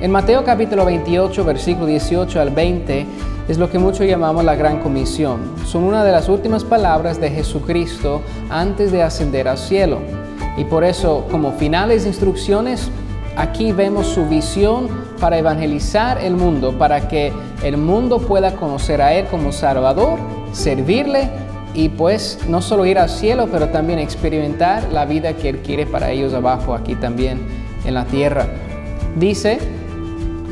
En Mateo capítulo 28, versículo 18 al 20, es lo que muchos llamamos la Gran Comisión. Son una de las últimas palabras de Jesucristo antes de ascender al cielo. Y por eso, como finales instrucciones, aquí vemos su visión para evangelizar el mundo, para que el mundo pueda conocer a Él como Salvador, servirle y pues no solo ir al cielo, pero también experimentar la vida que Él quiere para ellos abajo, aquí también en la tierra. Dice,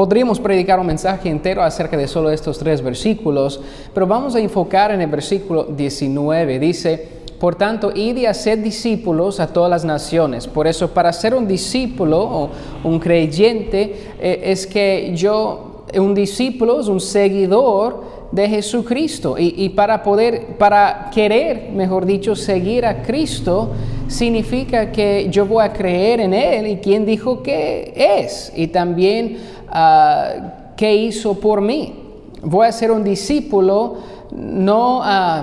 Podríamos predicar un mensaje entero acerca de solo estos tres versículos, pero vamos a enfocar en el versículo 19. Dice, por tanto, id y haced discípulos a todas las naciones. Por eso, para ser un discípulo o un creyente, eh, es que yo, un discípulo es un seguidor de Jesucristo. Y, y, para poder, para querer, mejor dicho, seguir a Cristo, significa que yo voy a creer en Él y quien dijo que es. Y también Ah, qué hizo por mí. Voy a ser un discípulo no, ah,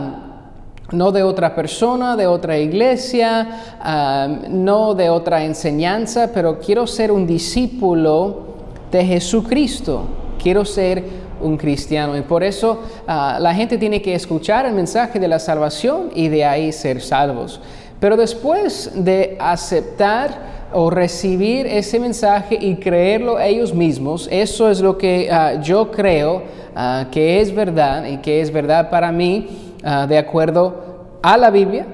no de otra persona, de otra iglesia, ah, no de otra enseñanza, pero quiero ser un discípulo de Jesucristo. Quiero ser un cristiano. Y por eso la gente tiene que escuchar el mensaje de la salvación y de ahí ser salvos. Pero después de aceptar o recibir ese mensaje y creerlo ellos mismos, eso es lo que ah, yo creo ah, que es verdad y que es verdad para mí, ah, de acuerdo a la Biblia,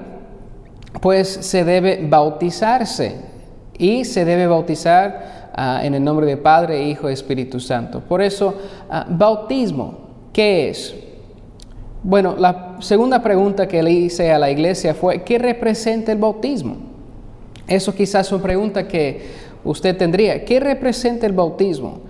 pues se debe bautizarse y se debe bautizar en el nombre de Padre, Hijo Espíritu Santo. Por eso, bautismo, ¿qué es? Bueno, la segunda pregunta que le hice a la iglesia fue, ¿qué representa el bautismo? Eso quizás es una pregunta que usted tendría. ¿Qué representa el bautismo?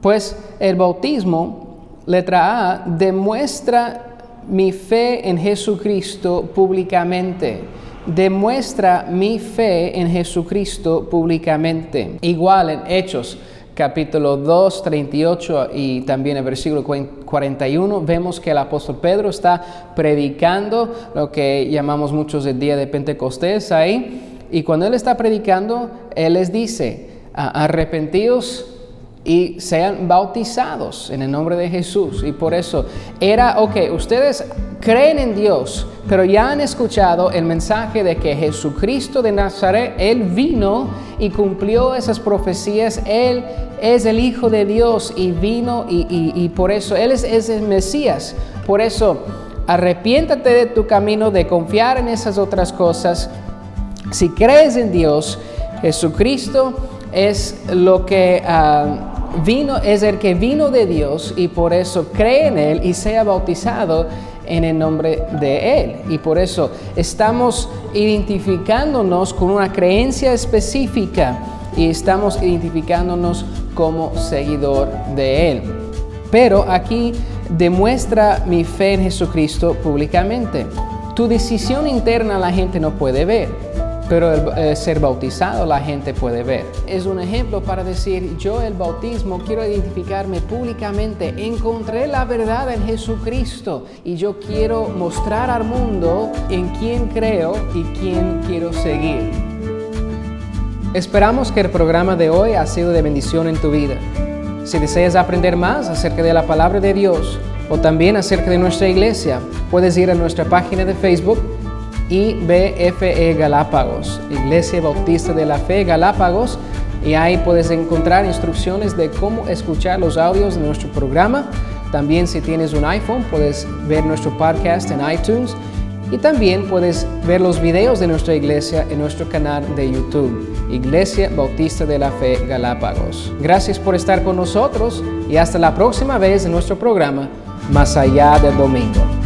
Pues el bautismo, letra A, demuestra mi fe en Jesucristo públicamente. Demuestra mi fe en Jesucristo públicamente. Igual en Hechos capítulo 2, 38 y también el versículo 41, vemos que el apóstol Pedro está predicando lo que llamamos muchos el día de Pentecostés ahí y cuando Él está predicando, Él les dice, arrepentidos y sean bautizados en el nombre de Jesús. Y por eso era, ok, ustedes creen en Dios, pero ya han escuchado el mensaje de que Jesucristo de Nazaret, Él vino y cumplió esas profecías, Él es el Hijo de Dios y vino y, por eso Él es, es el Mesías. Por eso, arrepiéntate de tu camino, de confiar en esas otras cosas si crees en Dios, Jesucristo es lo que ah, vino, es el que vino de Dios y por eso cree en Él y sea bautizado en el nombre de Él. Y por eso estamos identificándonos con una creencia específica y estamos identificándonos como seguidor de Él. Pero aquí demuestra mi fe en Jesucristo públicamente. Tu decisión interna la gente no puede ver pero el eh, ser bautizado la gente puede ver. Es un ejemplo para decir, yo el bautismo quiero identificarme públicamente, encontré la verdad en Jesucristo y yo quiero mostrar al mundo en quién creo y quién quiero seguir. Esperamos que el programa de hoy ha sido de bendición en tu vida. Si deseas aprender más acerca de la palabra de Dios o también acerca de nuestra iglesia, puedes ir a nuestra página de Facebook IBFE Galápagos, Iglesia Bautista de la Fe Galápagos, y ahí puedes encontrar instrucciones de cómo escuchar los audios de nuestro programa. También si tienes un iPhone puedes ver nuestro podcast en iTunes y también puedes ver los videos de nuestra iglesia en nuestro canal de YouTube, Iglesia Bautista de la Fe Galápagos. Gracias por estar con nosotros y hasta la próxima vez en nuestro programa Más allá del domingo.